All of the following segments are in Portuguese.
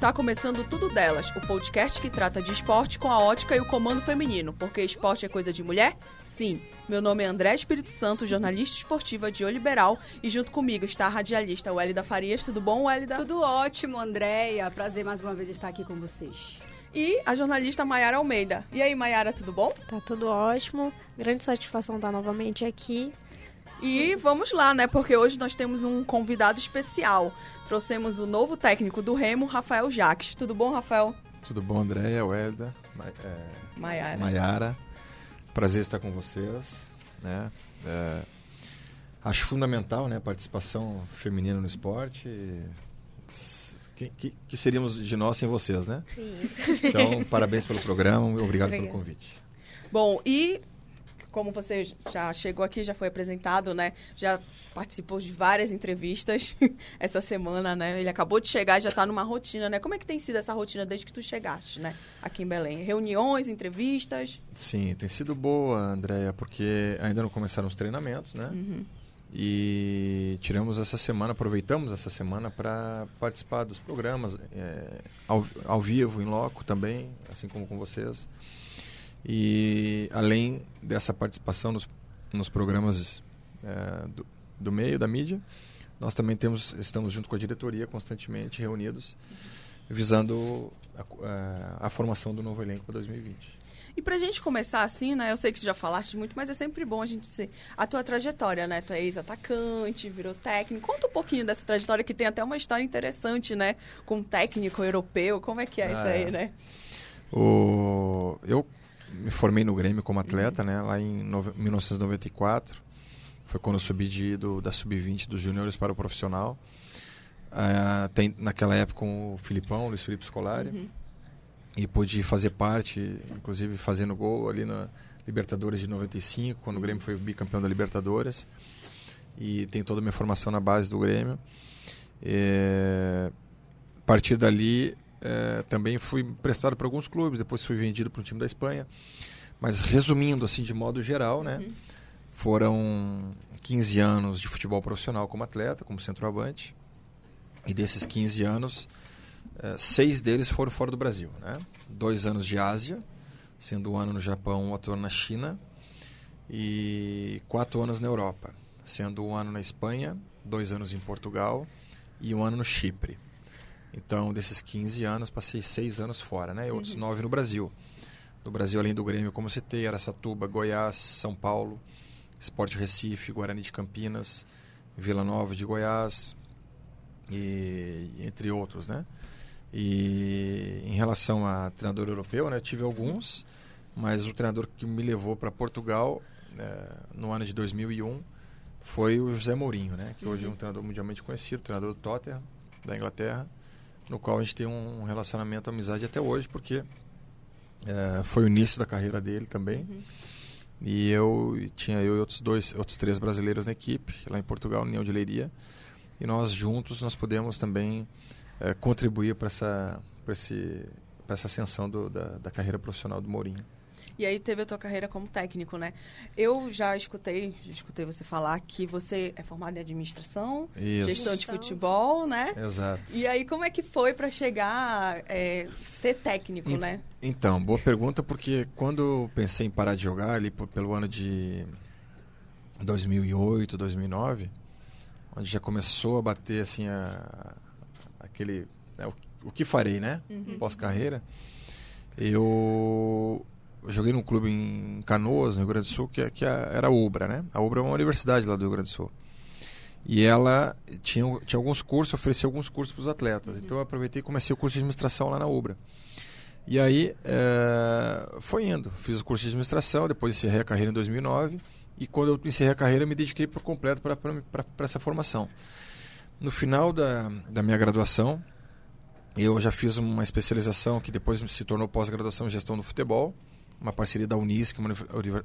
está começando Tudo Delas, o podcast que trata de esporte com a ótica e o comando feminino. Porque esporte é coisa de mulher? Sim. Meu nome é André Espírito Santo, jornalista esportiva de O Liberal, e junto comigo está a radialista Wélida Farias. Tudo bom, Wélida? Tudo ótimo, Andréia. Prazer mais uma vez estar aqui com vocês. E a jornalista Maiara Almeida. E aí, Maiara, tudo bom? Tá tudo ótimo. Grande satisfação estar novamente aqui. E vamos lá, né? Porque hoje nós temos um convidado especial. Trouxemos o novo técnico do Remo, Rafael Jacques. Tudo bom, Rafael? Tudo bom, Andréia, Welda, é, Maiara. Maiara. Prazer estar com vocês. Né? É, acho fundamental né, a participação feminina no esporte. Que, que, que, seríamos de nós sem vocês, né? Isso. Então, parabéns pelo programa, obrigado pelo convite. Bom, e como você já chegou aqui, já foi apresentado, né? Já participou de várias entrevistas essa semana, né? Ele acabou de chegar e já está numa rotina, né? Como é que tem sido essa rotina desde que tu chegaste, né? Aqui em Belém? Reuniões, entrevistas? Sim, tem sido boa, Andréia, porque ainda não começaram os treinamentos, né? Uhum. E tiramos essa semana, aproveitamos essa semana para participar dos programas é, ao, ao vivo, em loco também, assim como com vocês. E além dessa participação nos, nos programas é, do, do, meio, da mídia, nós também temos, estamos junto com a diretoria constantemente reunidos, visando a, a, a formação do novo elenco para 2020. E pra gente começar assim, né? Eu sei que você já falaste muito, mas é sempre bom a gente ser a tua trajetória, né? Tu é ex-atacante, virou técnico. Conta um pouquinho dessa trajetória que tem até uma história interessante, né? Com um técnico europeu. Como é que é ah, isso aí, é. né? O... Eu me formei no Grêmio como atleta, né? Lá em 1994. Foi quando eu subi de, do, da sub-20 dos juniores para o profissional. Uh, tem, naquela época com o Filipão, Luiz Felipe Scolari. Uhum. E pude fazer parte, inclusive fazendo gol ali na Libertadores de 95, quando o Grêmio foi bicampeão da Libertadores. E tem toda a minha formação na base do Grêmio. É, a partir dali, é, também fui emprestado para alguns clubes, depois fui vendido para um time da Espanha. Mas resumindo, assim, de modo geral, né? Uhum. Foram 15 anos de futebol profissional como atleta, como centroavante. E desses 15 anos, é, seis deles foram fora do Brasil, né? Dois anos de Ásia, sendo um ano no Japão, outro ano na China. E quatro anos na Europa, sendo um ano na Espanha, dois anos em Portugal e um ano no Chipre. Então, desses 15 anos, passei seis anos fora, né? E outros uhum. nove no Brasil. No Brasil, além do Grêmio, como citei, Aracatuba, Goiás, São Paulo, Esporte Recife, Guarani de Campinas, Vila Nova de Goiás, e entre outros, né? E em relação a treinador europeu, né, eu tive alguns, mas o treinador que me levou para Portugal é, no ano de 2001 foi o José Mourinho, né, que hoje é um treinador mundialmente conhecido, treinador do Tottenham, da Inglaterra no qual a gente tem um relacionamento, amizade até hoje, porque é, foi o início da carreira dele também. Uhum. E eu tinha eu e outros dois, outros três brasileiros na equipe, lá em Portugal, União de Leiria. E nós juntos nós podemos também é, contribuir para essa, para esse, para essa ascensão do, da, da carreira profissional do Mourinho. E aí teve a tua carreira como técnico, né? Eu já escutei, já escutei você falar que você é formado em administração, Isso. gestão de futebol, né? Exato. E aí como é que foi para chegar é, ser técnico, né? Então, boa pergunta, porque quando eu pensei em parar de jogar ali pelo ano de 2008, 2009, onde já começou a bater assim a, aquele né, o, o, que farei, né? Uhum. Pós carreira, eu eu joguei num clube em Canoas, no Rio Grande do Sul, que, é, que é, era a Ubra, né? A Ubra é uma universidade lá do Rio Grande do Sul. E ela tinha, tinha alguns cursos, oferecia alguns cursos para os atletas. Uhum. Então eu aproveitei e comecei o curso de administração lá na Ubra. E aí é, foi indo. Fiz o curso de administração, depois encerrei a carreira em 2009. E quando eu encerrei a carreira, me dediquei por completo para essa formação. No final da, da minha graduação, eu já fiz uma especialização que depois se tornou pós-graduação em gestão do futebol uma parceria da Unisc, uma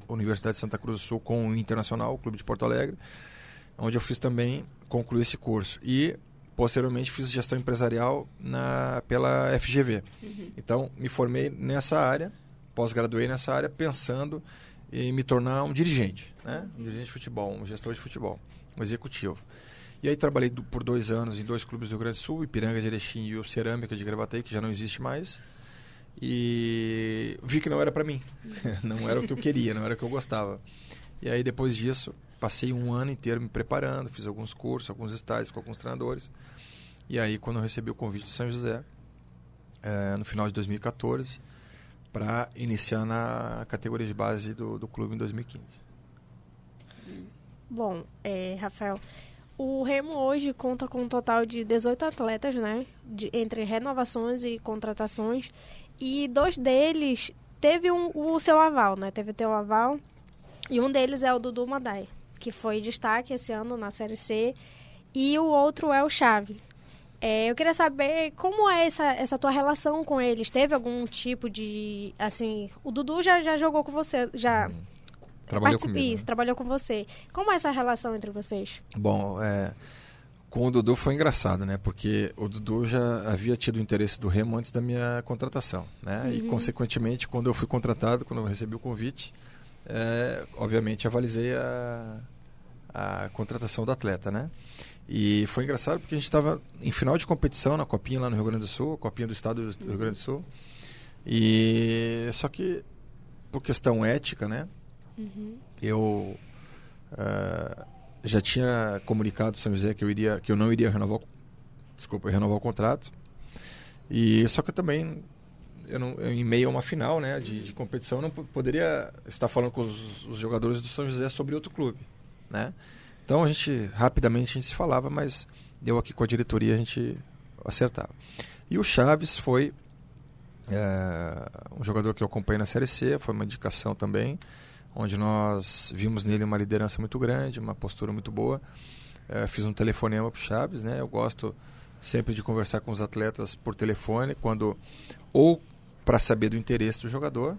Universidade de Santa Cruz do Sul, com o Internacional, o Clube de Porto Alegre. onde eu fiz também, concluí esse curso. E, posteriormente, fiz gestão empresarial na, pela FGV. Então, me formei nessa área, pós-graduei nessa área, pensando em me tornar um dirigente, né? um dirigente de futebol, um gestor de futebol, um executivo. E aí trabalhei do- por dois anos em dois clubes do Rio Grande do Sul, Ipiranga de Erechim e o Cerâmica de Gravataí, que já não existe mais. E vi que não era para mim. não era o que eu queria, não era o que eu gostava. E aí depois disso, passei um ano inteiro me preparando, fiz alguns cursos, alguns estágios com alguns treinadores. E aí quando eu recebi o convite de São José, eh, no final de 2014, para iniciar na categoria de base do, do clube em 2015. Bom, é, Rafael, o Remo hoje conta com um total de 18 atletas, né? De- entre renovações e contratações. E dois deles teve um- o seu aval, né? Teve o teu aval. E um deles é o Dudu Madai, que foi destaque esse ano na Série C. E o outro é o Chave. É, eu queria saber como é essa, essa tua relação com eles. Teve algum tipo de. Assim, o Dudu já, já jogou com você, já Trabalhou comigo. né? Isso, trabalhou com você. Como é essa relação entre vocês? Bom, é, com o Dudu foi engraçado, né? Porque o Dudu já havia tido o interesse do Remo antes da minha contratação, né? E, consequentemente, quando eu fui contratado, quando eu recebi o convite, é, obviamente avalizei a, a contratação do atleta, né? E foi engraçado porque a gente estava em final de competição na Copinha lá no Rio Grande do Sul, Copinha do Estado do Rio Grande do Sul. E só que por questão ética, né? Eu ah, já tinha comunicado São José que eu iria, que eu não iria renovar, desculpa, renovar o contrato. E só que eu também, eu não, eu, em meio a uma final, né, de, de competição, eu não po- poderia estar falando com os, os jogadores do São José sobre outro clube, né? Então a gente rapidamente a gente se falava, mas deu aqui com a diretoria a gente acertava. E o Chaves foi é, um jogador que eu acompanhei na Série C, foi uma indicação também, onde nós vimos nele uma liderança muito grande, uma postura muito boa. É, fiz um telefonema para o Chaves, né? Eu gosto sempre de conversar com os atletas por telefone, quando ou para saber do interesse do jogador,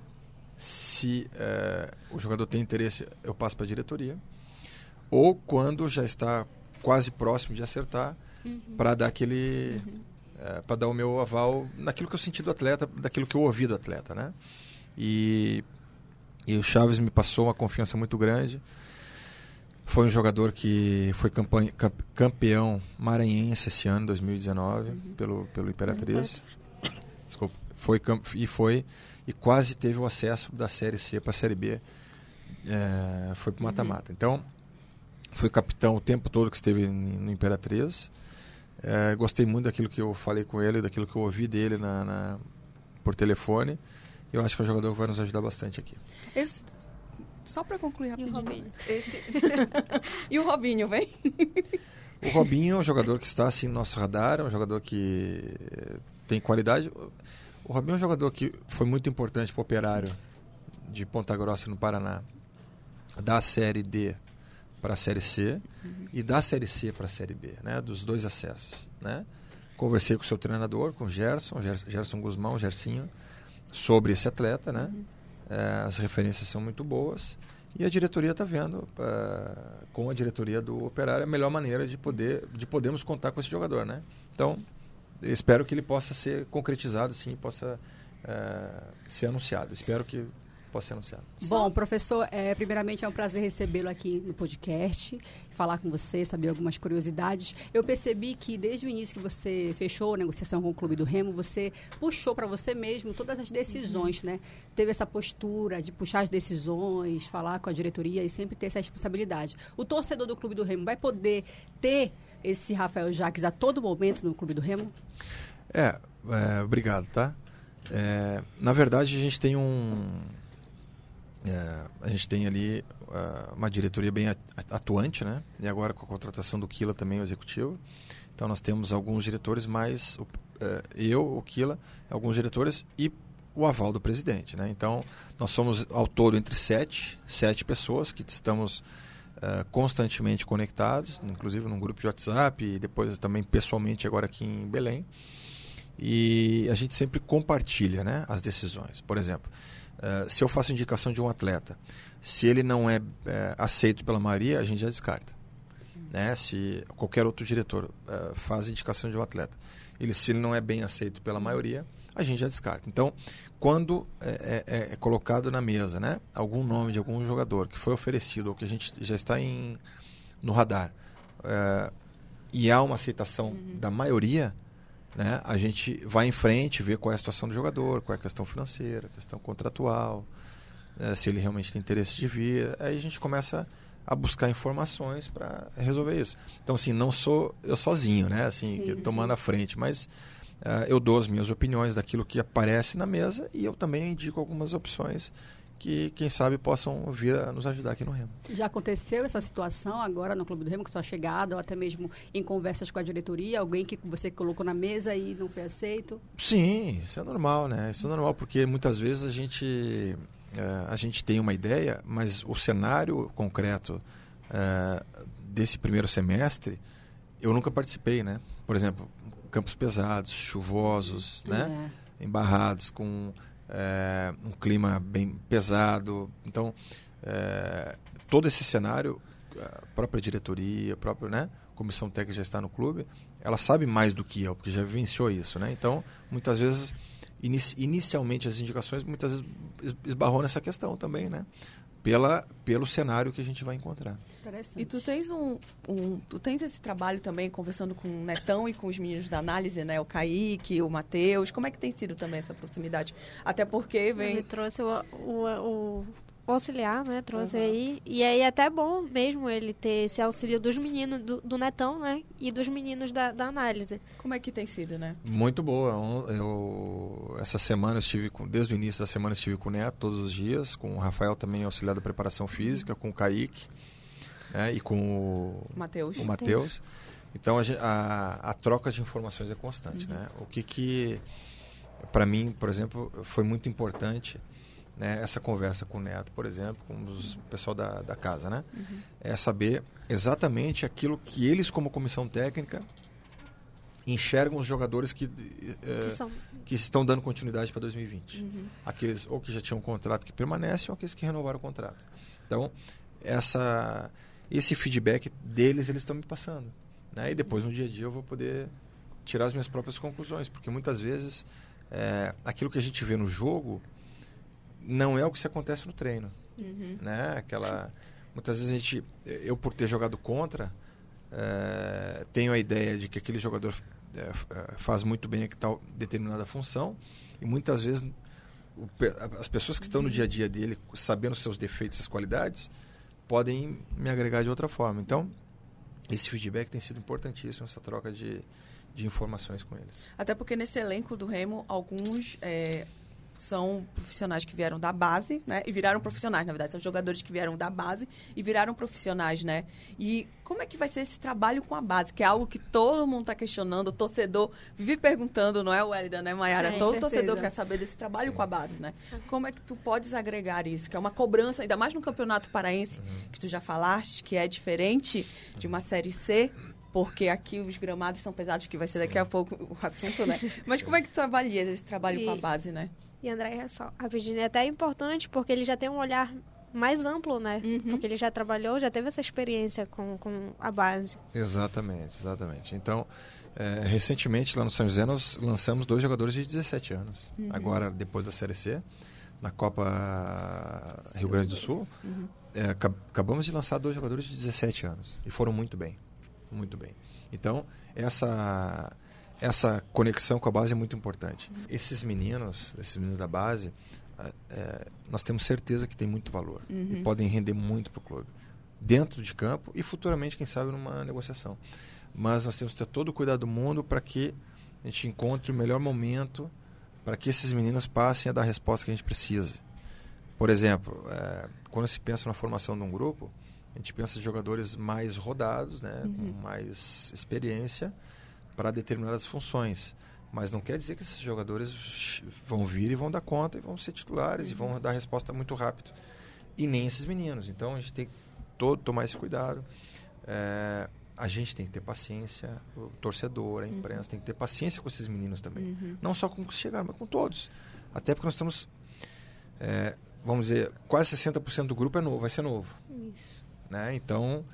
se é, o jogador tem interesse, eu passo para a diretoria, ou quando já está quase próximo de acertar, para dar aquele para dar o meu aval naquilo que eu senti do atleta, daquilo que eu ouvi do atleta, né? E, e o Chaves me passou uma confiança muito grande. Foi um jogador que foi campanha, camp- campeão maranhense esse ano, 2019, pelo, pelo Imperatriz. Desculpa. Foi, e foi e quase teve o acesso da Série C para a Série B. É, foi para mata-mata. Então, fui capitão o tempo todo que esteve no Imperatriz. É, gostei muito daquilo que eu falei com ele, daquilo que eu ouvi dele na, na- por telefone. Eu acho que é um jogador que vai nos ajudar bastante aqui. Esse- só para concluir rapidinho. Robinho? Esse- e o Robinho, vem? O Robinho é um jogador que está assim no nosso radar, é um jogador que eh, tem qualidade. O Robinho é um jogador que foi muito importante para o operário de Ponta Grossa, no Paraná, da Série D para a Série C e da Série C para a Série B, né? dos dois acessos. Né? Conversei com o seu treinador, com o Gerson, Gerson, Gerson Guzmão, Gersinho, sobre esse atleta. Né? Eh, as referências são muito boas. E a diretoria está vendo, eh, com a diretoria do Operário, a melhor maneira de poder de podermos contar com esse jogador, né? Então, espero que ele possa ser concretizado, sim, possa eh, ser anunciado. Espero que possa ser anunciado. Bom, professor, é, primeiramente é um prazer recebê-lo aqui no podcast, falar com você, saber algumas curiosidades. Eu percebi que desde o início que você fechou a negociação com o Clube do Remo, você puxou para você mesmo todas as decisões, né? Teve essa postura de puxar as decisões, falar com a diretoria e sempre ter essa responsabilidade. O torcedor do Clube do Remo vai poder ter esse Rafael Jaques a todo momento no Clube do Remo? É, é, obrigado, tá? É, na verdade, a gente tem um. É, a gente tem ali ah, uma diretoria bem at- atuante, né? E agora com a contratação do Kila também, o executivo. Então nós temos alguns diretores, mais o- é, eu, o Kila, alguns diretores e o aval do presidente, né? Então nós somos ao todo entre sete, sete pessoas que estamos eh, constantemente conectados, inclusive num grupo de WhatsApp e depois também pessoalmente agora aqui em Belém. E a gente sempre compartilha né, as decisões. Por exemplo, eh, se eu faço indicação de um atleta, se ele não é eh, aceito pela maioria, a gente já descarta. né? Se qualquer outro diretor uh, faz indicação de um atleta, ele se ele não é bem aceito pela maioria, a gente já descarta. Então, quando é, é, é, colocado na mesa, né, algum nome de algum jogador que foi oferecido ou que a gente já está em, no radar é, e há uma aceitação uhum. da maioria, né, a gente vai em frente, vê qual é a situação do jogador, qual é a questão financeira, a questão contratual, é, se ele realmente tem interesse de vir, aí a gente começa a buscar informações para resolver isso. Então, assim, não sou eu sozinho, né, assim, sim, tomando sim. a frente, mas uh, eu dou as minhas opiniões daquilo que aparece na mesa e eu também indico algumas opções que, quem sabe, possam vir a nos ajudar aqui no Remo. Já aconteceu essa situação agora no Clube do Remo, com sua chegada, ou até mesmo em conversas com a diretoria, alguém que você colocou na mesa e não foi aceito? Sim, isso é normal, né? Isso é normal, porque muitas vezes a gente, uh, a gente tem uma ideia, mas o cenário concreto uh, desse primeiro semestre, eu nunca participei, né? Por exemplo, campos pesados, chuvosos, né? É. Embarrados, com é, um clima bem pesado. Então, é, todo esse cenário, a própria diretoria, a própria né, comissão técnica já está no clube, ela sabe mais do que eu, porque já vivenciou isso. Né? Então, muitas vezes, inicialmente as indicações, muitas vezes esbarrou nessa questão também, né? Pela, pelo cenário que a gente vai encontrar. E tu tens um, um, tu tens esse trabalho também conversando com o Netão e com os meninos da análise, né? O Kaique, o Matheus. Como é que tem sido também essa proximidade? Até porque vem. Ele trouxe o, o, o auxiliar, né? Trouxe uhum. aí. E aí é até bom mesmo ele ter esse auxílio dos meninos, do, do Netão, né? E dos meninos da, da, análise. Como é que tem sido, né? Muito boa. Eu, essa semana eu estive com, desde o início da semana eu estive com o Neto todos os dias, com o Rafael também auxiliar da preparação física, com o Kaique né? e com o Mateus. O Matheus. Então a, a, a, troca de informações é constante, uhum. né? O que que para mim, por exemplo, foi muito importante né, essa conversa com o Neto, por exemplo, com o pessoal da, da casa, né? Uhum. É saber exatamente aquilo que eles, como comissão técnica, enxergam os jogadores que, é, que, que, estão dando continuidade para 2020. Uhum. Aqueles ou que já tinham um contrato que permanecem ou aqueles que renovaram o contrato. Então, essa, esse feedback deles, eles estão me passando. Né? E depois, no dia a dia, eu vou poder tirar as minhas próprias conclusões. Porque muitas vezes, é, aquilo que a gente vê no jogo não é o que se acontece no treino. Uhum. Né? Aquela, muitas vezes a gente, eu por ter jogado contra, é, tenho a ideia de que aquele jogador é, faz muito bem tal determinada função e muitas vezes o, as pessoas que estão no dia a dia dele, sabendo seus defeitos e qualidades, podem me agregar de outra forma. Então, esse feedback tem sido importantíssimo, essa troca de, de informações com eles. Até porque nesse elenco do Remo, alguns é, são profissionais que vieram da base, né? E viraram profissionais, na verdade, são jogadores que vieram da base e viraram profissionais, né? E como é que vai ser esse trabalho com a base? Que é algo que todo mundo está questionando, o torcedor vive perguntando, não é, Wélida, né, Mayara? todo certeza. torcedor quer saber desse trabalho Sim. com a base, né? Como é que tu podes agregar isso? Que é uma cobrança, ainda mais no Campeonato Paraense, uhum. que tu já falaste, que é diferente de uma Série C, porque aqui os gramados são pesados, que vai ser daqui a pouco o assunto, né? Mas como é que tu avalias esse trabalho e... com a base, né? E André, só, rapidinho, é até importante porque ele já tem um olhar mais amplo, né? Uhum. Porque ele já trabalhou, já teve essa experiência com, com a base. Exatamente, exatamente. Então, é, recentemente lá no São José nós lançamos dois jogadores de 17 anos. Uhum. Agora, depois da Série C, na Copa Rio Grande do Sul, uhum. é, acabamos de lançar dois jogadores de 17 anos. E foram muito bem, muito bem. Então, essa essa conexão com a base é muito importante. Esses meninos, esses meninos da base, é, nós temos certeza que tem muito valor uhum. e podem render muito para o clube, dentro de campo e futuramente, quem sabe, numa negociação. Mas nós temos que ter todo o cuidado do mundo para que a gente encontre o melhor momento para que esses meninos passem a dar a resposta que a gente precisa. Por exemplo, é, quando se pensa na formação de um grupo, a gente pensa em jogadores mais rodados, né, uhum. com mais experiência, para determinadas funções. Mas não quer dizer que esses jogadores vão vir e vão dar conta e vão ser titulares uhum. e vão uhum. dar resposta muito rápido. E nem esses meninos. Então a gente tem que todo tomar esse cuidado. É, a gente tem que ter paciência, o torcedor, a imprensa uhum. tem que ter paciência com esses meninos também. Uhum. Não só com os que chegaram, mas com todos. Até porque nós estamos, é, vamos dizer, quase 60% do grupo é novo, vai ser novo. Isso. Né? Então,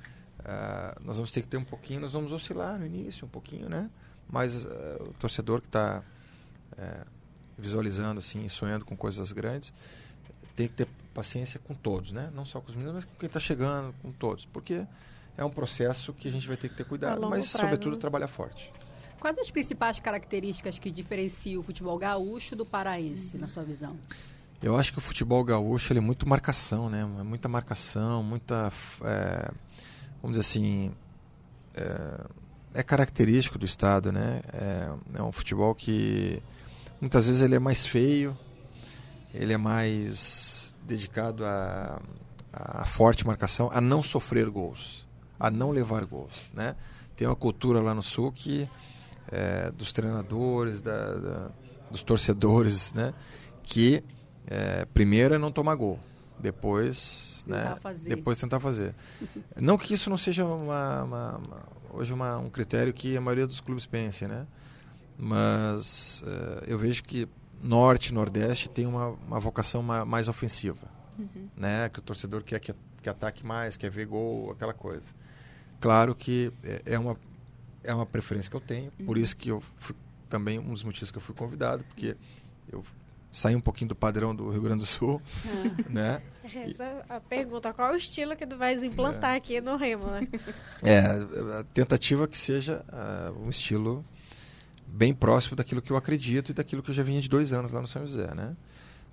ah, nós vamos ter que ter um pouquinho, nós vamos oscilar no início, um pouquinho, né? Mas ah, o torcedor que está visualizando, assim, sonhando com coisas grandes, tem que ter paciência com todos, né? Não só com os meninos, mas com quem está chegando, com todos. Porque é um processo que a gente vai ter que ter cuidado, mas, prazo, sobretudo, trabalhar forte. Quais as principais características que diferenciam o futebol gaúcho do paraense, uhum. na sua visão? Eu acho que o futebol gaúcho ele é muito marcação, né? É muita marcação, muita. É, vamos dizer assim. É, é, característico do estado, né? É, é, um futebol que muitas vezes ele é mais feio, ele é mais dedicado a, a forte marcação, a não sofrer gols, a não levar gols, né? Tem uma cultura lá no sul que é, dos treinadores, da, da, dos torcedores, né? Que é, primeiro é não tomar gol, depois, tentar né? Fazer. Depois tentar fazer. não que isso não seja uma, uma, uma, hoje uma, um critério que a maioria dos clubes pense, né? Mas é, eu vejo que norte e nordeste tem uma, uma vocação mais ofensiva, uhum. né? Que o torcedor quer que, que ataque mais, quer ver gol, aquela coisa. Claro que é, é uma é uma preferência que eu tenho, uhum. por isso que eu fui, também um dos motivos que eu fui convidado, porque eu saí um pouquinho do padrão do Rio Grande do Sul, ah. né? Essa é a pergunta, qual o estilo que tu vais implantar é. aqui no Remo, né? É, a tentativa que seja uh, um estilo bem próximo daquilo que eu acredito e daquilo que eu já vinha de dois anos lá no São José, né?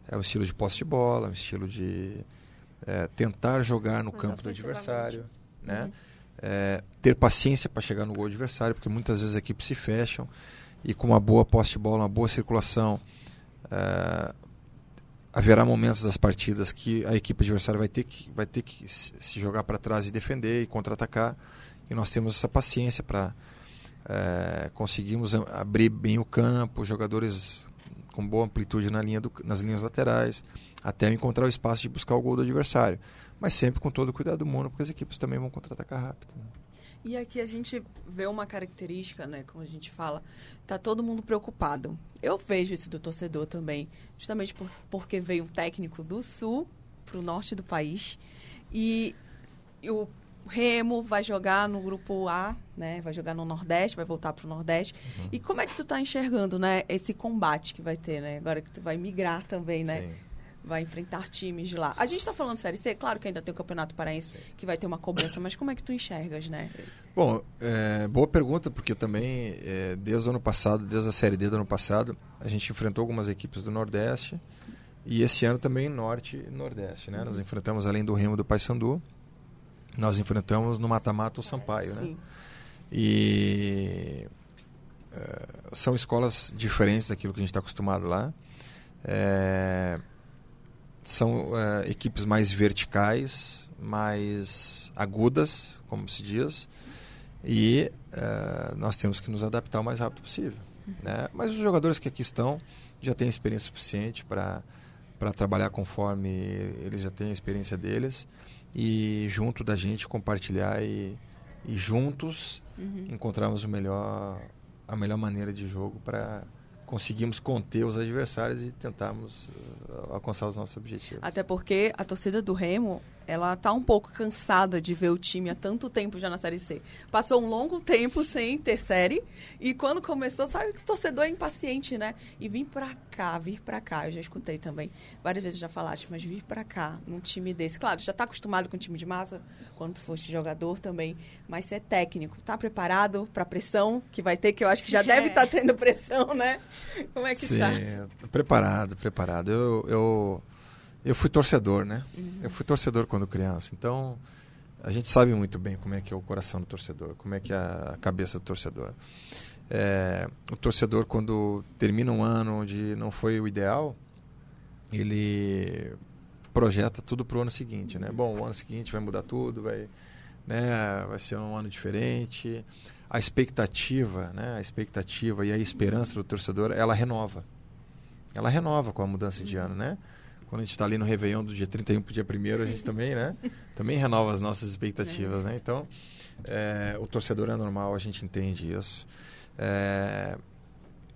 É um estilo de posse de bola, um estilo de é, tentar jogar no Mas campo do adversário, né? Uhum é, ter paciência para chegar no gol adversário, porque muitas vezes as equipes se fecham e com uma boa posse de bola, uma boa circulação, é, haverá momentos das partidas que a equipe adversária vai ter que, vai ter que se jogar para trás e defender e contra-atacar. E nós temos essa paciência para é, conseguirmos abrir bem o campo, jogadores com boa amplitude na linha do, nas linhas laterais, até encontrar o espaço de buscar o gol do adversário mas sempre com todo o cuidado do mundo, porque as equipes também vão contra-atacar rápido. Né? E aqui a gente vê uma característica, né, como a gente fala, tá todo mundo preocupado. Eu vejo isso do torcedor também, justamente por, porque veio um técnico do sul para o norte do país e, o Remo vai jogar no grupo A, né? Vai jogar no Nordeste, vai voltar para o Nordeste. Uhum. E como é que tu está enxergando, né, esse combate que vai ter, né? Agora que tu vai migrar também, né? Sim vai enfrentar times de lá. A gente está falando Série C, claro que ainda tem o Campeonato Paraense que vai ter uma cobrança, mas como é que tu enxergas, né? Bom, é, boa pergunta, porque também é, desde o ano passado, desde a Série D do ano passado, a gente enfrentou algumas equipes do Nordeste e esse ano também Norte e Nordeste, né? Nós uhum. enfrentamos além do Remo do Paysandu, nós enfrentamos no mata-mata o Sampaio, né? E é, são escolas diferentes daquilo que a gente está acostumado lá. É, são uh, equipes mais verticais, mais agudas, como se diz, e uh, nós temos que nos adaptar o mais rápido possível. Né? Mas os jogadores que aqui estão já têm experiência suficiente para para trabalhar conforme eles já têm a experiência deles e junto da gente compartilhar e, e juntos uhum. encontrarmos o melhor a melhor maneira de jogo para conseguimos conter os adversários e tentarmos uh, alcançar os nossos objetivos. Até porque a torcida do Remo ela tá um pouco cansada de ver o time há tanto tempo já na Série C. Passou um longo tempo sem ter série e quando começou, sabe que o torcedor é impaciente, né? E vir pra cá, vir pra cá, eu já escutei também, várias vezes já falaste, mas vir pra cá, num time desse. Claro, já tá acostumado com time de massa, quando tu foste jogador também, mas você é técnico, tá preparado pra pressão que vai ter, que eu acho que já deve estar tá tendo pressão, né? Como é que Sim, tá? preparado, preparado. eu... eu eu fui torcedor, né? Uhum. Eu fui torcedor quando criança. Então, a gente sabe muito bem como é que é o coração do torcedor, como é que é a cabeça do torcedor. É, o torcedor, quando termina um ano onde não foi o ideal, ele projeta tudo para o ano seguinte, né? Bom, o ano seguinte vai mudar tudo, vai, né? Vai ser um ano diferente. A expectativa, né? A expectativa e a esperança do torcedor, ela renova. Ela renova com a mudança de ano, né? Quando a gente está ali no Réveillon do dia 31 para o dia 1 a gente também, né? Também renova as nossas expectativas, né? Então, é, o torcedor é normal, a gente entende isso. É,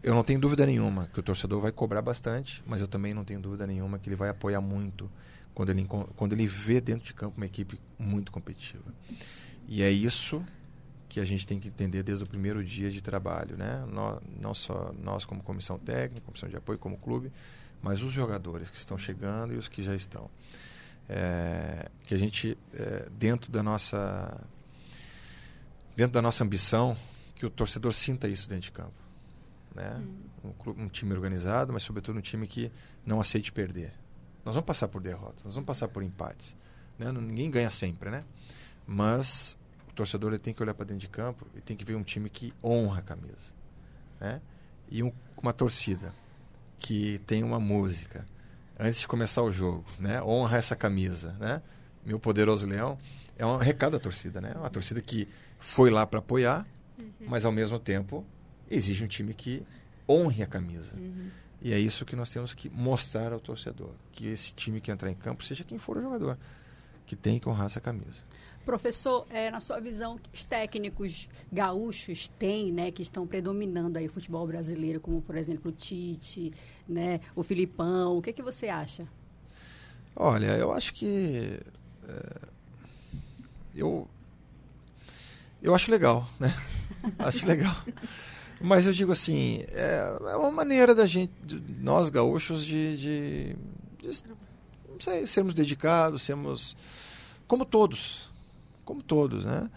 eu não tenho dúvida nenhuma que o torcedor vai cobrar bastante, mas eu também não tenho dúvida nenhuma que ele vai apoiar muito quando ele, quando ele vê dentro de campo uma equipe muito competitiva. E é isso que a gente tem que entender desde o primeiro dia de trabalho, né? Nó- não só nós como comissão técnica, comissão de apoio, como clube, mas os jogadores que estão chegando e os que já estão. É, que a gente, é, dentro da nossa dentro da nossa ambição, que o torcedor sinta isso dentro de campo. Né? Um, clube, um time organizado, mas sobretudo um time que não aceite perder. Nós vamos passar por derrotas, nós vamos passar por empates. Né? Ninguém ganha sempre, né? Mas o torcedor ele tem que olhar para dentro de campo e tem que ver um time que honra a camisa. Né? E um- uma torcida que tem uma música antes de começar o jogo, né? Honra essa camisa, né? Meu poderoso leão é um recado da torcida, né? Uma torcida que foi lá para apoiar, mas ao mesmo tempo exige um time que honre a camisa. E é isso que nós temos que mostrar ao torcedor, que esse time que entrar em campo, seja quem for o jogador, que tem que honrar essa camisa. Professor, é, na sua visão, que os técnicos gaúchos têm, né, que estão predominando aí o futebol brasileiro, como por exemplo o Tite, né, o Filipão, o que, que você acha? Olha, eu acho que é, eu eu acho legal, né? acho legal. Mas eu digo assim, é, é uma maneira da gente, de- nós gaúchos, de, de, de, não sei, sermos dedicados, sermos como todos, como todos, né?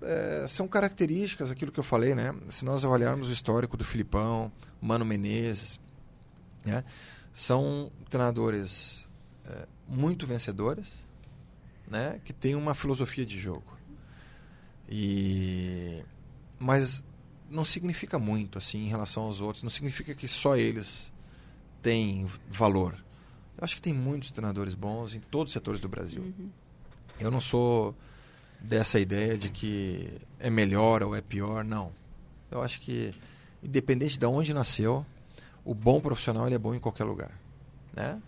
É, são características, aquilo que eu falei, né? Se nós avaliarmos o histórico do Filipão, Mano Menezes, né? São treinadores é, muito vencedores, né? Que têm uma filosofia de jogo. E mas não significa muito assim em relação aos outros. Não significa que só eles têm valor. Eu acho que tem muitos treinadores bons em todos os setores do Brasil. Eu não sou dessa ideia de que é melhor ou é pior, não. Eu acho que independente de onde nasceu, o bom profissional ele é bom em qualquer lugar, né?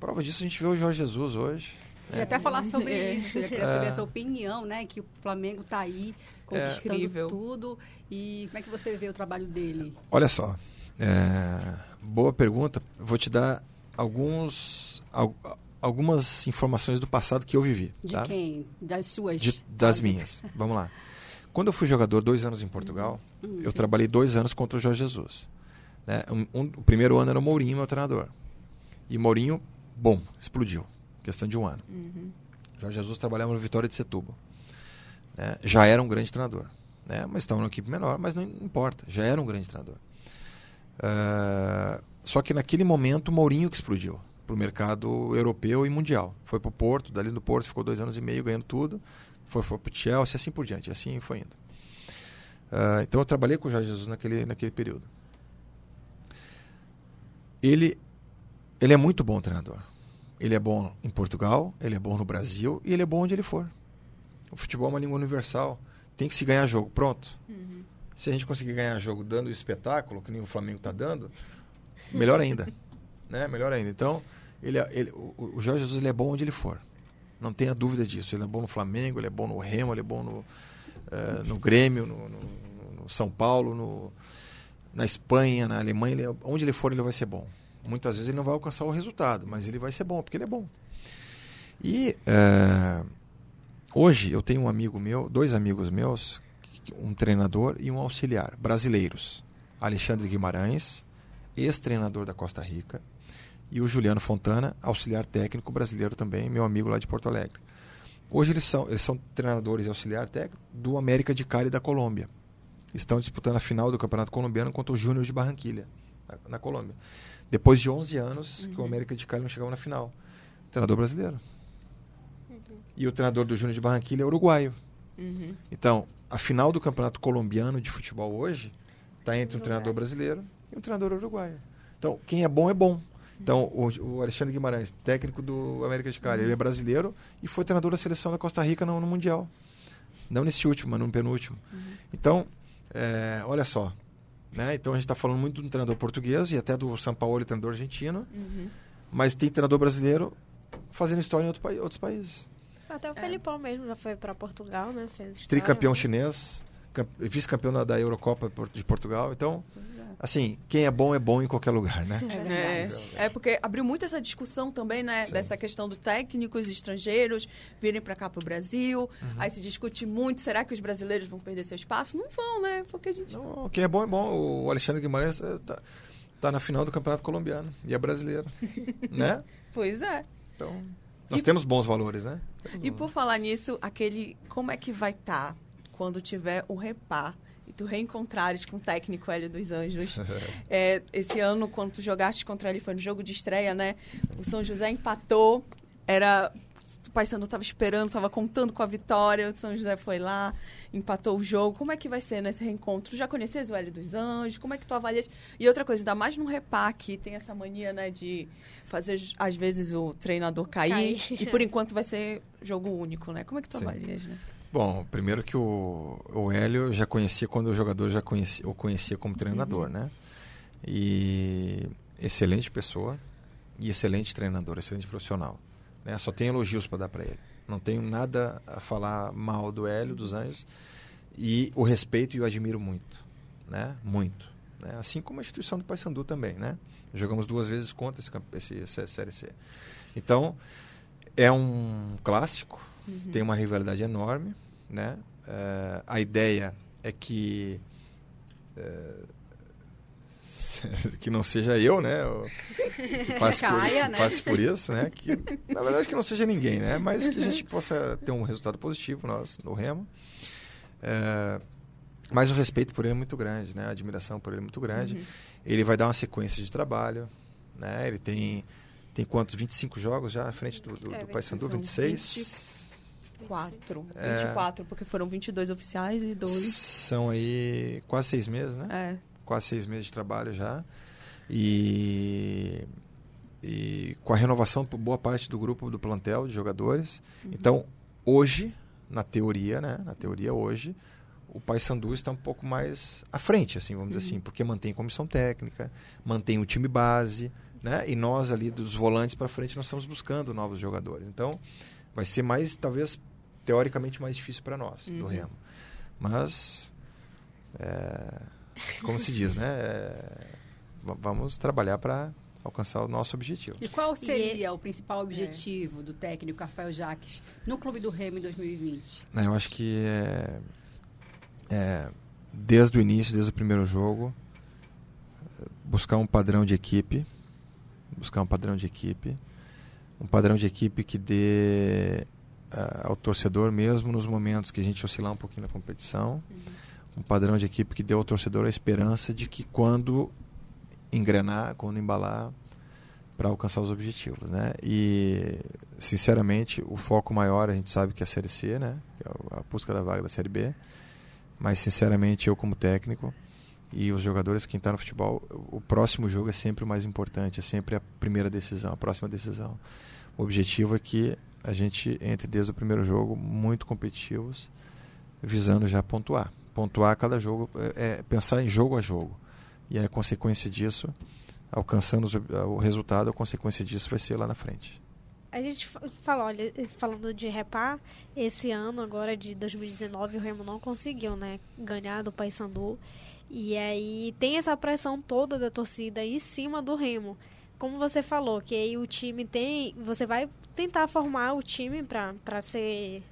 Prova disso a gente vê o Jorge Jesus hoje. Eu ia até falar sobre É. isso, eu queria É. saber a sua opinião, né, que o Flamengo está aí conquistando Incrível. tudo e como é que você vê o trabalho dele? Olha só, é, boa pergunta. Vou te dar alguns, al- algumas informações do passado que eu vivi. De tá? quem? Das suas? De- das minhas. Vamos lá. Quando eu fui jogador dois anos em Portugal, Hum, eu sim. trabalhei dois anos contra o Jorge Jesus. Né? Um- um- o primeiro ano era o Mourinho, meu treinador. E Mourinho, bom, explodiu. Questão de um ano. Jorge Jesus trabalhava no Vitória de Setúbal. né? Já era um grande treinador. Né? Mas estava numa equipe menor, mas não importa. Já era um grande treinador. Ah, só que naquele momento o Mourinho que explodiu para o mercado europeu e mundial. Foi para o Porto, dali do Porto ficou dois anos e meio ganhando tudo. Foi, foi para o Chelsea, assim por diante. Assim foi indo. Ah, então eu trabalhei com o Jorge Jesus naquele, naquele período. Ele, ele é muito bom treinador. Ele é bom em Portugal, ele é bom no Brasil e ele é bom onde ele for. O futebol é uma língua universal. Tem que se ganhar jogo, pronto. Se a gente conseguir ganhar jogo dando espetáculo, que nem o Flamengo está dando, melhor ainda. né? Melhor ainda. Então, ele, é- ele- o, Jorge Jesus ele é bom onde ele for. Não tenha dúvida disso. Ele é bom no Flamengo, ele é bom no Remo, ele é bom no, eh, no Grêmio, no, no- no São Paulo, no, na Espanha, na Alemanha. ele é- onde ele for, ele vai ser bom. Muitas vezes ele não vai alcançar o resultado, mas ele vai ser bom, porque ele é bom. E eh, hoje eu tenho um amigo meu, dois amigos meus, um treinador e um auxiliar, brasileiros. Alexandre Guimarães, ex-treinador da Costa Rica, e o Juliano Fontana, auxiliar técnico brasileiro também, meu amigo lá de Porto Alegre. Hoje eles são, eles são treinadores e auxiliar técnico do América de Cali da Colômbia. Estão disputando a final do Campeonato Colombiano contra o Júnior de Barranquilha, na, na Colômbia. Depois de 11 anos que o América de Cali não chegava na final. Treinador brasileiro. E o treinador do Júnior de Barranquilha é uruguaio. Uhum. Então, a final do Campeonato Colombiano de futebol hoje está entre um treinador brasileiro e um treinador uruguaio. Então, quem é bom é bom. Então, o, o Alexandre Guimarães, técnico do América de Cali, ele é brasileiro e foi treinador da seleção da Costa Rica no, no Mundial. Não nesse último, mas no penúltimo. Então, é, olha só. Né? Então, a gente está falando muito de um treinador português e até do São Paulo, treinador argentino. Mas tem treinador brasileiro fazendo história em outro outros países. Até o Felipão mesmo já foi pra Portugal, né? Fez história, Tricampeão né? chinês, cam- vice-campeão da, da Eurocopa de Portugal. Então, assim, quem é bom é bom em qualquer lugar, né? É É, verdade. é porque abriu muito essa discussão também, né? Sim. Dessa questão do técnicos estrangeiros virem para cá pro Brasil. Uhum. Aí se discute muito, será que os brasileiros vão perder seu espaço? Não vão, né? Porque a gente... Não, quem é bom é bom. O Alexandre Guimarães eh, tá, tá na final do Campeonato Colombiano e é brasileiro, né? Pois é. Então, nós E- temos bons valores, né? E por falar nisso, aquele... Como é que vai estar quando tiver o repá e tu reencontrares com o técnico Hélio dos Anjos? É, esse ano, quando tu jogaste contra ele, foi no jogo de estreia, né? O São José empatou, era... O Paysandu estava esperando, estava contando com a vitória, o São José foi lá, empatou o jogo. Como é que vai ser nesse reencontro? Tu já conhecias o Hélio dos Anjos? Como é que tu avalias? E outra coisa, ainda mais no repá, que tem essa mania, né, de fazer, às vezes, o treinador cair. Cair. E por enquanto vai ser jogo único, né? Como é que tu Sim. avalias, né? Bom, primeiro que o, o Hélio eu já conhecia quando o jogador já conhecia, o conhecia como treinador, né? E excelente pessoa e excelente treinador, excelente profissional. Né? Só tenho elogios para dar para ele. Não tenho nada a falar mal do Hélio dos Anjos e o respeito e o admiro muito, né? Muito. Né? Assim como a instituição do Paysandu também, né? Jogamos duas vezes contra esse, esse, essa Série C. Então, é um clássico, tem uma rivalidade enorme, né? Eh, a ideia é que eh, que não seja eu, né? Que passe, Caia, por, né? passe por isso, né? Que, na verdade, que não seja ninguém, né? Mas que a gente possa ter um resultado positivo, nós, no Remo. Eh, mas o respeito por ele é muito grande, né? A admiração por ele é muito grande. Uhum. Ele vai dar uma sequência de trabalho, né? Ele tem tem quantos? 25 jogos já à frente do, do, É, do Paysandu? são 26? 24. É. 24, porque foram 22 oficiais e 2. São aí quase seis meses, né? É. Quase seis meses de trabalho já. E, e com a renovação por boa parte do grupo do plantel de jogadores. Então, hoje, na teoria, né? Na teoria, hoje, o Paysandu está um pouco mais à frente, assim, vamos dizer assim, porque mantém comissão técnica, mantém o time base, né? E nós ali dos volantes para frente nós estamos buscando novos jogadores. Então, vai ser mais talvez teoricamente mais difícil para nós do Uhum. Remo. Mas é, como se diz, né? É, va- vamos trabalhar para alcançar o nosso objetivo. E qual seria o principal objetivo do técnico Rafael Jaques no Clube do Remo em 2020? Né, Eu acho que é, é, desde o início, desde o primeiro jogo, é, buscar um padrão de equipe, buscar um padrão de equipe, um padrão de equipe que dê ao torcedor, mesmo nos momentos que a gente oscilar um pouquinho na competição, um padrão de equipe que dê ao torcedor a esperança de que quando engrenar, quando embalar, para alcançar os objetivos, né? E sinceramente, o foco maior a gente sabe que é a Série C, né? É a busca da vaga da Série B. Mas sinceramente, eu como técnico e os jogadores que estão no futebol, o próximo jogo é sempre o mais importante, é sempre a primeira decisão, a próxima decisão. O objetivo é que a gente entre desde o primeiro jogo muito competitivos, visando já pontuar. Pontuar cada jogo, é, é pensar em jogo a jogo. E a consequência disso, alcançando ob- o resultado, a consequência disso vai ser lá na frente. A gente fa- fala, olha, falando de repar, esse ano agora de 2019 o Remo não conseguiu, né, ganhar do Paysandu. E aí tem essa pressão toda da torcida em cima do Remo. Como você falou, que aí o time tem, você vai tentar formar o time para ser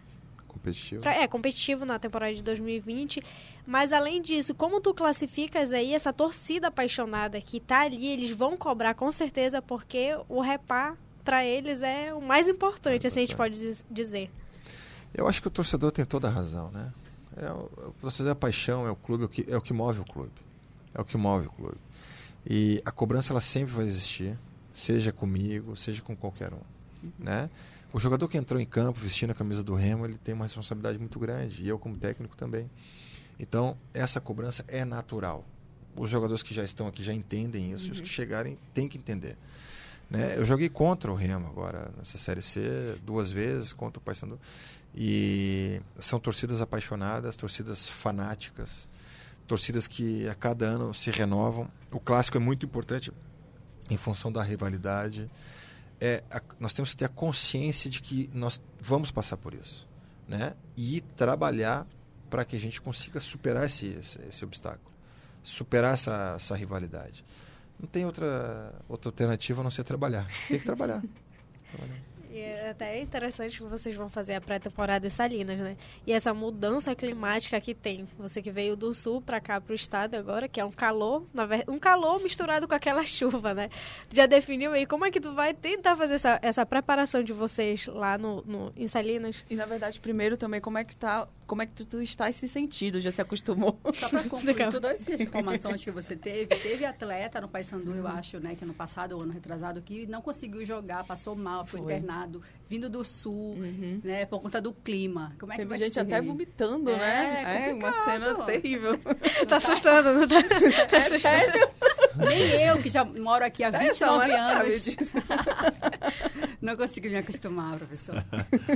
Competitivo. pra- é competitivo na temporada de 2020, mas além disso, como tu classificas aí essa torcida apaixonada que tá ali, eles vão cobrar com certeza porque o repar para eles é o mais importante, assim a gente pode diz- dizer. Eu acho que o torcedor tem toda a razão, né? É o, o torcedor é a paixão, é o clube, é o, que, é o que move o clube. É o que move o clube. E a cobrança ela sempre vai existir, seja comigo, seja com qualquer um, né? O jogador que entrou em campo vestindo a camisa do Remo, ele tem uma responsabilidade muito grande, e eu como técnico também. Então, essa cobrança é natural. Os jogadores que já estão aqui já entendem isso, e os que chegarem têm que entender. Né? Eu joguei contra o Remo agora nessa Série C duas vezes, contra o Paysandu. E são torcidas apaixonadas, torcidas fanáticas, torcidas que a cada ano se renovam. O clássico é muito importante em função da rivalidade. É, a- nós temos que ter a consciência de que nós vamos passar por isso. Né? E trabalhar para que a gente consiga superar esse, esse, esse obstáculo. superar essa, essa rivalidade. Não tem outra, outra alternativa a não ser trabalhar. Tem que trabalhar. trabalhar. E é até interessante que vocês vão fazer a pré-temporada em Salinas, né? E essa mudança climática que tem. Você que veio do sul para cá para o estado agora, que é um calor, um calor misturado com aquela chuva, né? Já definiu aí como é que tu vai tentar fazer essa, essa preparação de vocês lá no, no, em Salinas? E na verdade, primeiro também, como é que tá como é que tu, tu está esse sentido? Já se acostumou? Só para concluir, todas essas informações que você teve, teve atleta no Paysandu, eu acho, né, que ano passado ou ano retrasado, que não conseguiu jogar, passou mal, foi, foi. internado, vindo do sul, uhum. né, por conta do clima. Como é Teve que vai gente ser? até vomitando, é, né? É, uma cena terrível. Não tá assustando, não tá? tá é sério? Nem eu, que já moro aqui há 29 anos. não consigo me acostumar, professor.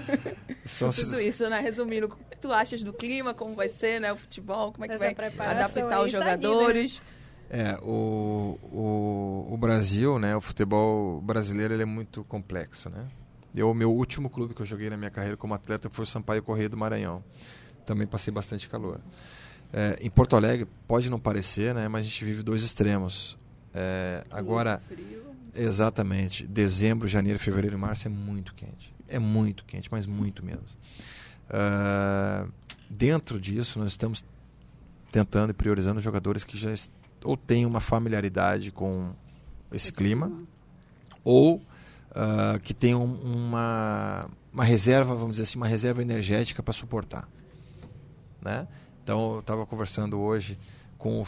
São Tudo isso, né? Resumindo, o que tu achas do clima, como vai ser, né? O futebol, como é que vai adaptar os jogadores? É, o, o, o Brasil, né? O futebol brasileiro ele é muito complexo, né? Eu, o meu último clube que eu joguei na minha carreira como atleta foi o Sampaio Correia do Maranhão. Também passei bastante calor. É, em Porto Alegre, pode não parecer, né? Mas a gente vive dois extremos. É, agora, exatamente, dezembro, janeiro, fevereiro e março é muito quente. É muito quente, mas muito mesmo. Uh, dentro disso, nós estamos tentando e priorizando jogadores que já ou têm uma familiaridade com esse, clima, ou uh, que tenham uma, uma reserva, vamos dizer assim, uma reserva energética para suportar. Né? Então, eu estava conversando hoje, com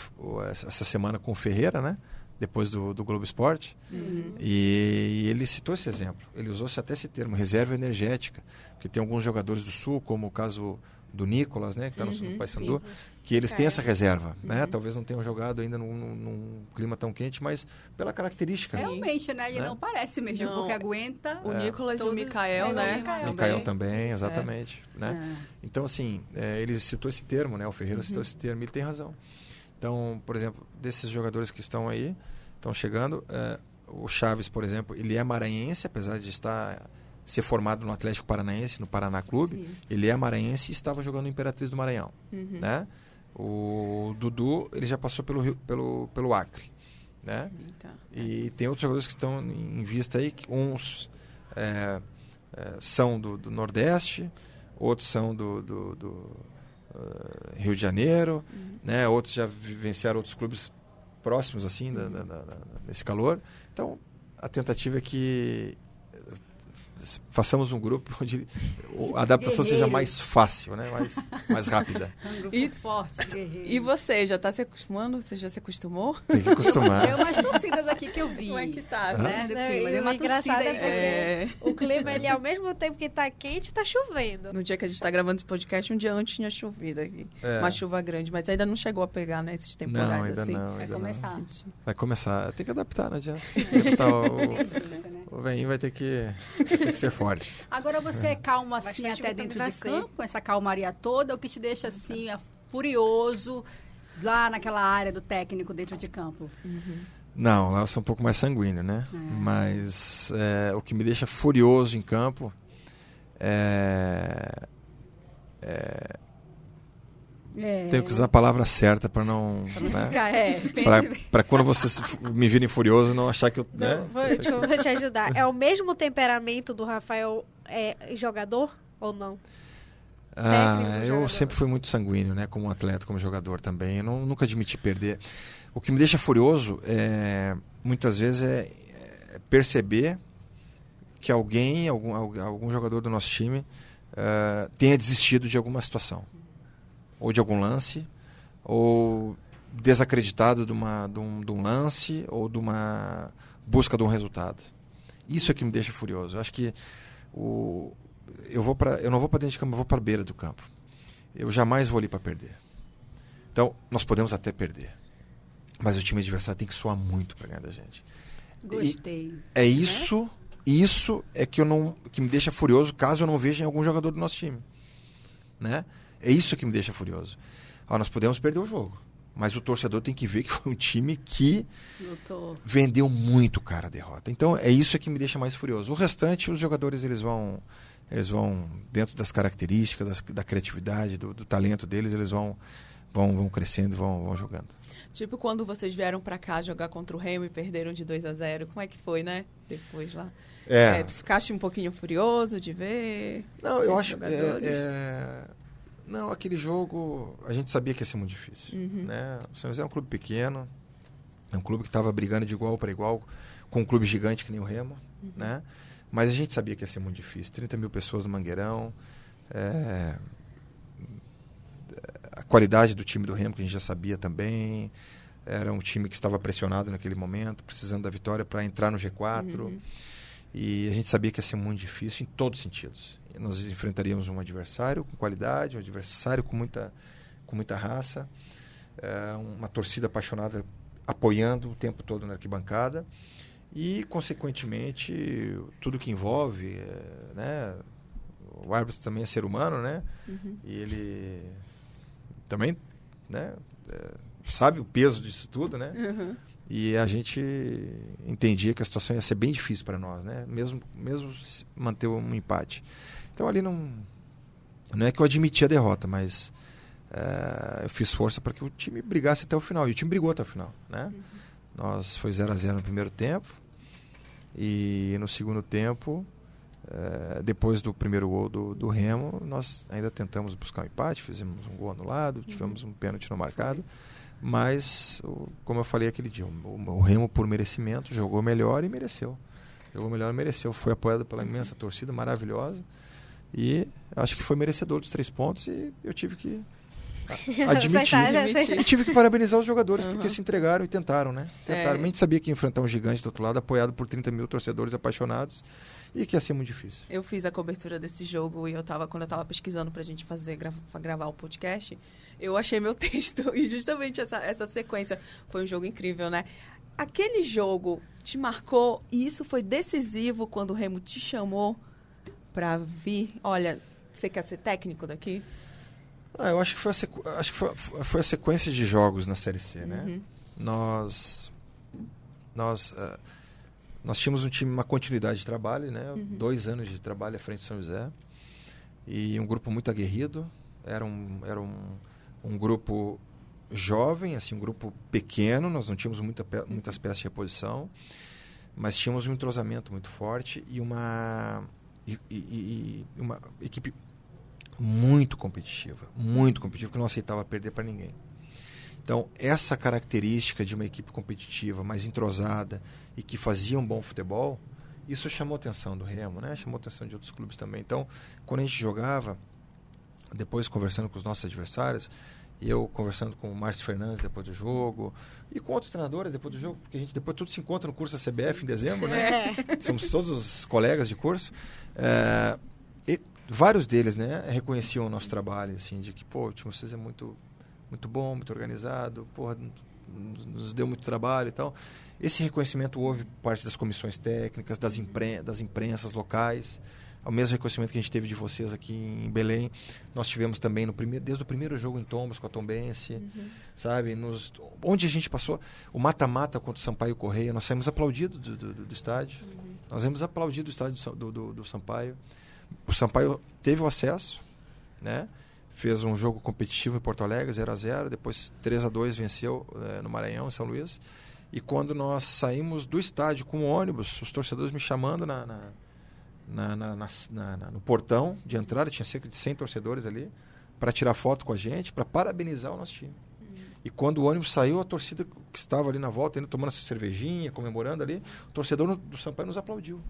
essa semana, com o Ferreira, né? Depois do, do Globo Esporte. Uhum. E, e, ele citou esse exemplo. Ele usou até esse termo, reserva energética. Porque tem alguns jogadores do Sul, como o caso do Nicolas, né, que está no, uhum, no Paysandu, que eles têm essa reserva, né? Uhum. Talvez não tenham jogado ainda num, num, clima tão quente, mas pela característica. Realmente, né? Ele né? não parece mesmo, não. porque aguenta. O é. Nicolas e o Mikael, né? Mikael, Mikael também, exatamente. É. Né? É. Então, assim, é, ele citou esse termo, né? O Ferreira citou uhum. esse termo, e ele tem razão. Então, por exemplo, desses jogadores que estão aí, estão chegando, é, o Chaves, por exemplo, ele é maranhense, apesar de estar ser formado no Atlético Paranaense, no Paraná Clube, Sim. ele é maranhense e estava jogando no Imperatriz do Maranhão, uhum. né? O Dudu, ele já passou pelo, pelo, pelo Acre, né? Eita. E tem outros jogadores que estão em vista aí, uns é, é, são do, do, Nordeste, outros são do, do, do uh, Rio de Janeiro, uhum. né? Outros já vivenciaram outros clubes próximos assim da, da, da, desse calor. Então a tentativa é que façamos um grupo onde a adaptação seja mais fácil, né? mais, mais rápida. Um grupo e, forte, guerreiro. E você, já está se acostumando? Você já se acostumou? Tem que acostumar. Deu umas torcidas aqui que eu vi. Como é que tá? Né? Do clima. Deu uma torcida aí. É... O clima, ele ao mesmo tempo que está quente, está chovendo. No dia que a gente está gravando esse podcast, um dia antes tinha chovido aqui. É. Uma chuva grande, mas ainda não chegou a pegar, né? Esses temporais não, ainda assim. Não, Vai começar. Não. Vai começar. Tem que adaptar, não adianta. Adaptar o, o veinho vai ter que, ter que ser forte. Agora você é calmo assim Bastante até dentro de campo, essa calmaria toda, o que te deixa assim furioso lá naquela área do técnico dentro de campo? Uhum. Não, lá eu sou um pouco mais sanguíneo, né? É. Mas é, o que me deixa furioso em campo é, é é. Tenho que usar a palavra certa para não. Né? É, para quando vocês me virem furioso, não achar que eu. Não, né? vou, eu vou te ajudar. É o mesmo temperamento do Rafael é, jogador ou não? Ah, eu jogador. sempre fui muito sanguíneo, né? Como atleta, como jogador também. Eu não, nunca admiti perder. O que me deixa furioso é muitas vezes é, é perceber que alguém, algum, algum jogador do nosso time, uh, tenha desistido de alguma situação ou de algum lance, ou desacreditado de, uma, de, um, de um lance, ou de uma busca de um resultado. Isso é que me deixa furioso. Eu acho que o, eu, vou pra, eu não vou para dentro de campo, eu vou para a beira do campo. Eu jamais vou ali para perder. Então, nós podemos até perder. Mas o time adversário tem que soar muito para ganhar da gente. Gostei. E é isso, né? isso é que eu não que me deixa furioso caso eu não veja em algum jogador do nosso time, né? É isso que me deixa furioso. Ó, nós podemos perder o jogo, mas o torcedor tem que ver que foi um time que Lutou. vendeu muito cara a derrota. Então é isso que me deixa mais furioso. O restante, os jogadores eles vão eles vão dentro das características, das, da criatividade, do, do, talento deles, eles vão vão, vão crescendo, vão, vão jogando. Tipo quando vocês vieram pra cá jogar contra o Remo e perderam de 2 a 0 Como é que foi, né? Depois lá. É, tu ficaste um pouquinho furioso de ver? Não, eu acho que. É, é, não, aquele jogo a gente sabia que ia ser muito difícil. Uhum. Né? O São José é um clube pequeno, é um clube que estava brigando de igual para igual com um clube gigante que nem o Remo, Uhum. né? Mas a gente sabia que ia ser muito difícil. 30 mil pessoas no Mangueirão. é, A qualidade do time do Remo, que a gente já sabia também. Era um time que estava pressionado naquele momento, precisando da vitória para entrar no G4. Uhum. E a gente sabia que ia ser muito difícil em todos os sentidos. Nós enfrentaríamos um adversário com qualidade, um adversário com muita, com muita raça, é, uma torcida apaixonada apoiando o tempo todo na arquibancada e, consequentemente, tudo que envolve, é, né? O árbitro também é ser humano, né? Uhum. E ele também, né? é, sabe o peso disso tudo, né? Uhum. E a gente entendia que a situação ia ser bem difícil para nós, né? Mesmo, mesmo manter um empate. Então ali não. Não é que eu admiti a derrota, mas eh, eu fiz força para que o time brigasse até o final. E o time brigou até o final, né? Nós foi 0 a 0 no primeiro tempo. E no segundo tempo, eh, depois do primeiro gol do, do Remo, nós ainda tentamos buscar um empate, fizemos um gol anulado, tivemos um pênalti não marcado. Mas, o- como eu falei aquele dia, o, o Remo, por merecimento, jogou melhor e mereceu. Jogou melhor e mereceu. Foi apoiado pela imensa torcida, maravilhosa. E acho que foi merecedor dos três pontos e eu tive que a- admitir. E tive que parabenizar os jogadores Uhum. porque se entregaram e tentaram, né? Tentaram. É. A gente sabia que ia enfrentar um gigante do outro lado, apoiado por 30 mil torcedores apaixonados e que ia ser muito difícil. Eu fiz a cobertura desse jogo e eu tava, quando eu tava pesquisando pra gente fazer, gra- gravar o podcast, eu achei meu texto. E justamente essa, essa sequência foi um jogo incrível, né? Aquele jogo te marcou e isso foi decisivo quando o Remo te chamou pra vir. Olha, você quer ser técnico daqui? Ah, eu acho que foi a, sequ... acho que foi, foi a sequência de jogos na Série C, né? Uhum. nós nós eh, nós tínhamos um time uma continuidade de trabalho né Uhum. dois anos de trabalho à frente de São José e um grupo muito aguerrido era um era um, um grupo jovem assim um grupo pequeno nós não tínhamos muita, pe- muitas peças de reposição mas tínhamos um entrosamento muito forte e uma e, e- e uma equipe muito competitiva muito competitiva que não aceitava perder para ninguém então, essa característica de uma equipe competitiva, mais entrosada e que fazia um bom futebol, isso chamou a atenção do Remo, né? Chamou a atenção de outros clubes também. Então, quando a gente jogava, depois conversando com os nossos adversários, eu conversando com o Márcio Fernandes depois do jogo, e com outros treinadores depois do jogo, porque a gente depois tudo se encontra no curso da CBF em dezembro, né? Somos todos os colegas de curso. É, e vários deles, né, reconheciam o nosso trabalho, assim, de que, pô, o time vocês é muito muito bom, muito organizado, porra, nos deu muito trabalho e tal. Esse reconhecimento houve parte das comissões técnicas, das, impren das imprensas locais, ao mesmo reconhecimento que a gente teve de vocês aqui em Belém. Nós tivemos também no primeiro, desde o primeiro jogo em Tombos com a Tombense, sabe? Nos, onde a gente passou, o mata-mata contra o Sampaio Correia, nós saímos aplaudidos do, do, do, estádio. Nós saímos aplaudidos do estádio do, do, do Sampaio. O Sampaio teve o acesso, né? fez um jogo competitivo em Porto Alegre, 0 a 0 depois 3 a 2 venceu eh, no Maranhão, em São Luís. E quando nós saímos do estádio com o ônibus, os torcedores me chamando na, na, na- na- na- no portão de entrada, tinha cerca de 100 torcedores ali, para tirar foto com a gente, para parabenizar o nosso time. E quando o ônibus saiu, a torcida que estava ali na volta, ainda tomando essa cervejinha, comemorando ali, o torcedor no- do Sampaio nos aplaudiu.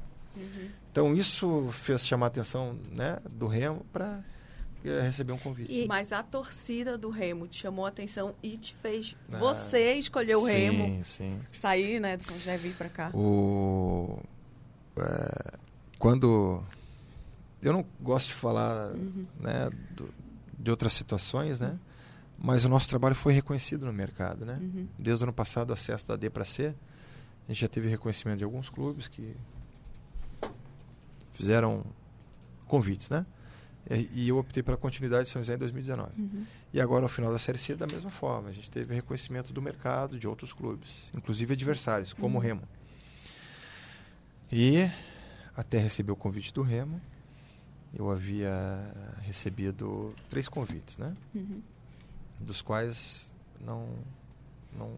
Então isso fez chamar a atenção né, do Remo para receber um convite. E- Mas a torcida do Remo te chamou a atenção e te fez. Ah, você escolheu o Remo. Sim, sim. Sair, né, de São José e vir pra cá. O, é, quando. Eu não gosto de falar né, do- de outras situações, né? Mas o nosso trabalho foi reconhecido no mercado, né? Uhum. Desde o ano passado, o acesso da D para C, a gente já teve reconhecimento de alguns clubes que fizeram convites, né? E, e eu optei pela continuidade de São José em 2019. Uhum. E agora, ao final da Série C, da mesma forma. A gente teve reconhecimento do mercado, de outros clubes, inclusive adversários, como o Remo. E até receber o convite do Remo, eu havia recebido três convites, né? Uhum. dos quais não, não,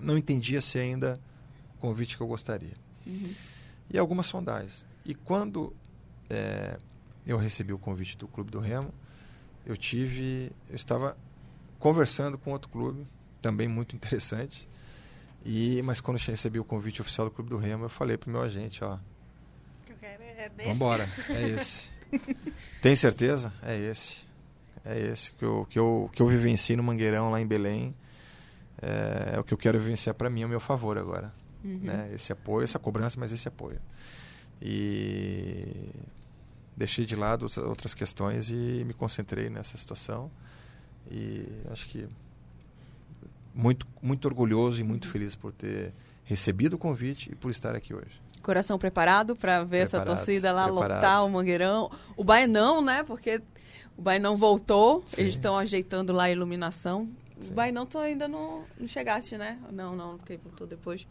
não, entendia se ainda o convite que eu gostaria. Uhum. E algumas sondagens. E quando é, eu recebi o convite do Clube do Remo, eu tive, eu estava conversando com outro clube, também muito interessante. E mas quando eu recebi o convite oficial do Clube do Remo, eu falei pro meu agente, ó, é desse. Vamos embora, é esse. Tem certeza? É esse. É esse que eu, que eu, que eu vivenci no Mangueirão, lá em Belém. É, é o que eu quero vivenciar para mim, ao meu favor agora. Uhum. Né? Esse apoio, essa cobrança, mas esse apoio. E deixei de lado as outras questões e me concentrei nessa situação. E acho que muito, muito orgulhoso e muito feliz por ter recebido o convite e por estar aqui hoje. Coração preparado para ver essa Preparado, torcida lá preparado. lotar o Mangueirão. O Bainão, né? Porque o Bainão voltou, Sim. eles estão ajeitando lá a iluminação. Sim. O Bainão tu ainda não, não chegaste, né? Não, não, porque voltou depois.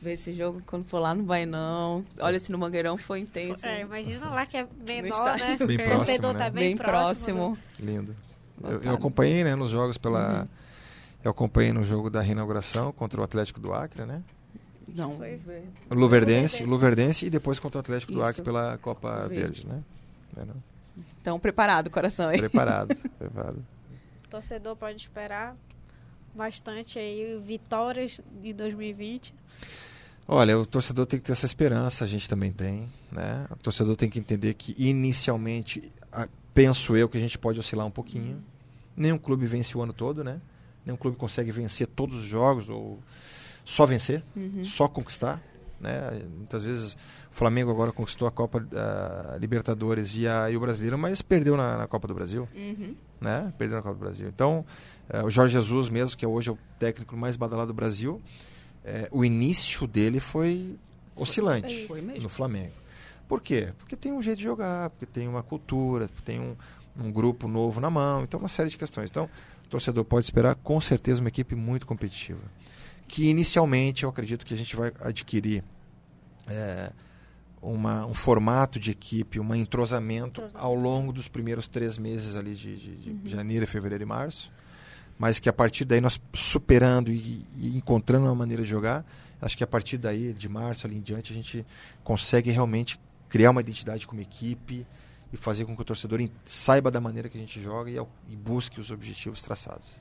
Ver esse jogo quando for lá no Bainão. Olha, se no Mangueirão foi intenso. É, imagina lá que é menor, né? Bem o próximo, torcedor né? tá bem, bem próximo. Lindo. Eu, eu acompanhei né, nos jogos pela. Uhum. Eu acompanhei no jogo da reinauguração contra o Atlético do Acre, né? Não, Foi. Luverdense, o Luverdense e depois contra o Atlético do Isso. Acre pela Copa Verde. Verde, né? É, não? Então, preparado, coração aí. Preparado, preparado. O torcedor pode esperar bastante aí vitórias em 2020. Olha, o torcedor tem que ter essa esperança, a gente também tem, né? O torcedor tem que entender que inicialmente, penso eu que a gente pode oscilar um pouquinho. Nenhum clube vence o ano todo, né? Nenhum clube consegue vencer todos os jogos ou só vencer, Uhum. só conquistar, né? Muitas vezes o Flamengo agora conquistou a Copa a Libertadores e, a, e o Brasileiro, mas perdeu na, na Copa do Brasil Uhum. né? Perdeu na Copa do Brasil. Então, eh, o Jorge Jesus mesmo, que é hoje é o técnico mais badalado do Brasil, eh, o início dele foi oscilante Foi no Flamengo. Por quê? Porque tem um jeito de jogar, porque tem uma cultura, porque tem um, um grupo novo na mão, então uma série de questões. Então, o torcedor pode esperar com certeza uma equipe muito competitiva. Que inicialmente eu acredito que a gente vai adquirir eh, uma, um formato de equipe, um entrosamento ao longo dos primeiros três meses ali de, de- de janeiro, fevereiro e março, mas que a partir daí nós superando e, e encontrando uma maneira de jogar, acho que a partir daí, de março ali em diante, a gente consegue realmente criar uma identidade como equipe e fazer com que o torcedor saiba da maneira que a gente joga e, e busque os objetivos traçados.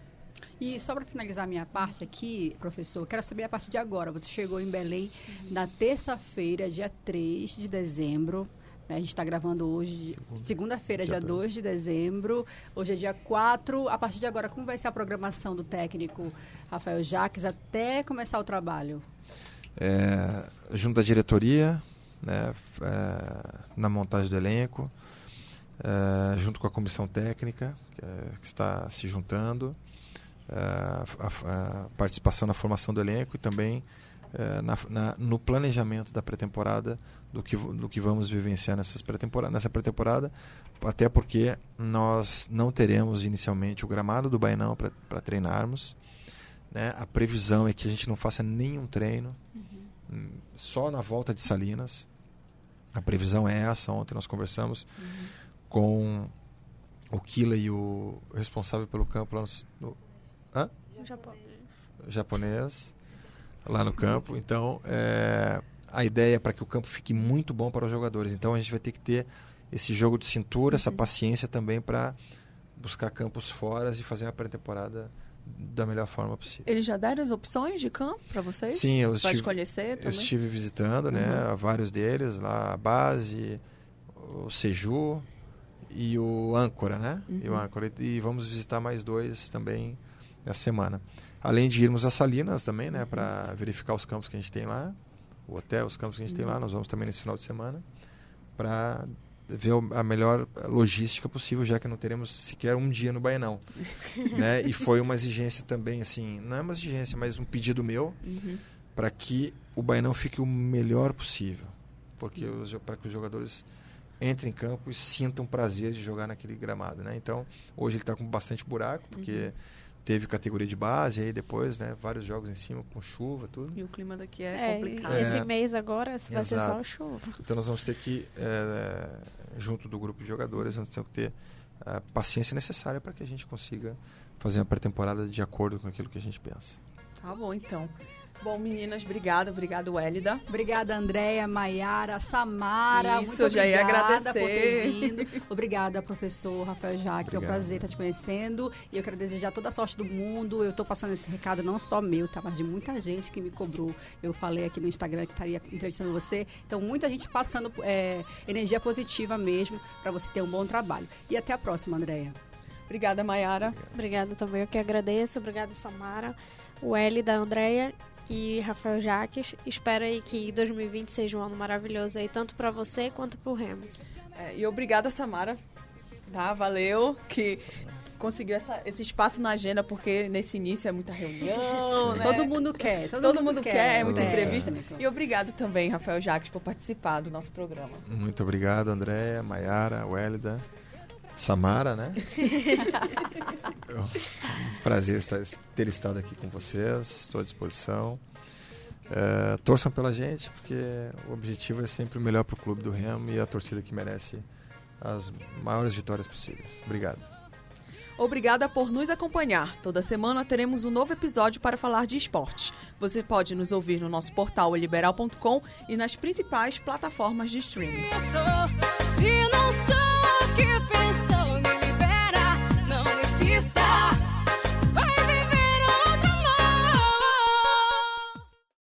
E só para finalizar a minha parte aqui, professor, quero saber a partir de agora. Você chegou em Belém na terça-feira, dia 3 de dezembro. né? A gente está gravando hoje, segunda-feira, Dia dia dois. 2 de dezembro. Hoje é dia 4. A partir de agora, como vai ser a programação do técnico Rafael Jaques até começar o trabalho? é, junto da diretoria, né, é, na montagem do elenco, é, junto com a comissão técnica, que, é, que está se juntando, a, a- a participação na formação do elenco e também é, na- na- no planejamento da pré-temporada do que, do que vamos vivenciar nessas pré-temporada, nessa pré-temporada, até porque nós não teremos inicialmente o gramado do Bainão para treinarmos. Né? A previsão é que a gente não faça nenhum treino, hum, só na volta de Salinas. A previsão é essa. Ontem nós conversamos com o Kila e o responsável pelo campo lá no, No Japão. japonês, lá no campo. Então, é, a ideia é para que o campo fique muito bom para os jogadores. Então, a gente vai ter que ter esse jogo de cintura, essa paciência também para buscar campos fora e fazer uma pré-temporada da melhor forma possível. Eles já deram as opções de campo para vocês? Sim, eu Pode estive, conhecer eu também? estive visitando, né, vários deles, lá a base, o Seju e o Âncora, né? E o Uhum. Âncora e vamos visitar mais dois também essa semana. Além de irmos a Salinas também, Uhum. né, para verificar os campos que a gente tem lá, o hotel, os campos que a gente tem Uhum. lá, nós vamos também nesse final de semana para ver a melhor logística possível, já que não teremos sequer um dia no Bainão, né? E foi uma exigência também, assim, não é uma exigência, mas um pedido meu Uhum. para que o Bainão fique o melhor possível, porque para que os jogadores entrem em campo e sintam prazer de jogar naquele gramado, né? Então hoje ele está com bastante buraco porque teve categoria de base aí depois, né? Vários jogos em cima com chuva tudo. E o clima daqui é, É, complicado. É. esse mês agora vai ser só chuva. Então nós vamos ter que, eh, junto do grupo de jogadores, nós temos que ter a paciência necessária para que a gente consiga fazer uma pré-temporada de acordo com aquilo que a gente pensa. Tá bom, então. Bom, meninas, obrigada, obrigado, Hélida. Obrigada, Andréia, Maiara, Samara. Isso, muito eu já ia obrigada agradecer. por ter vindo. Obrigada, professor Rafael Jacques. É um Obrigado. prazer estar te conhecendo. E eu quero desejar toda a sorte do mundo. Eu estou passando esse recado não só meu, tá? Mas de muita gente que me cobrou. Eu falei aqui no Instagram que estaria entrevistando você. Então, muita gente passando é, energia positiva mesmo para você ter um bom trabalho. E até a próxima, Andréia. Obrigada, Mayara. Obrigada também, eu que agradeço. Obrigada, Samara, o L da Andrea e Rafael Jaques. Espero aí que 2020 seja um ano maravilhoso aí, tanto para você quanto pro Remo. É, e obrigada, Samara. Tá, valeu. Que conseguiu essa- esse espaço na agenda, porque nesse início é muita reunião, né? Todo mundo quer. Todo, Todo mundo quer, é muita É. entrevista. E obrigado também, Rafael Jacques, por participar do nosso programa. Muito obrigado, Andréia, Maiara, Wélida, Samara, né? Prazer estar, ter estado aqui com vocês, estou à disposição. É, torçam pela gente, porque o objetivo é sempre o melhor para o clube do Remo e a torcida que merece as maiores vitórias possíveis. Obrigado. Obrigada por nos acompanhar. Toda semana teremos um novo episódio para falar de esportes. Você pode nos ouvir no nosso portal liberal.com e nas principais plataformas de streaming.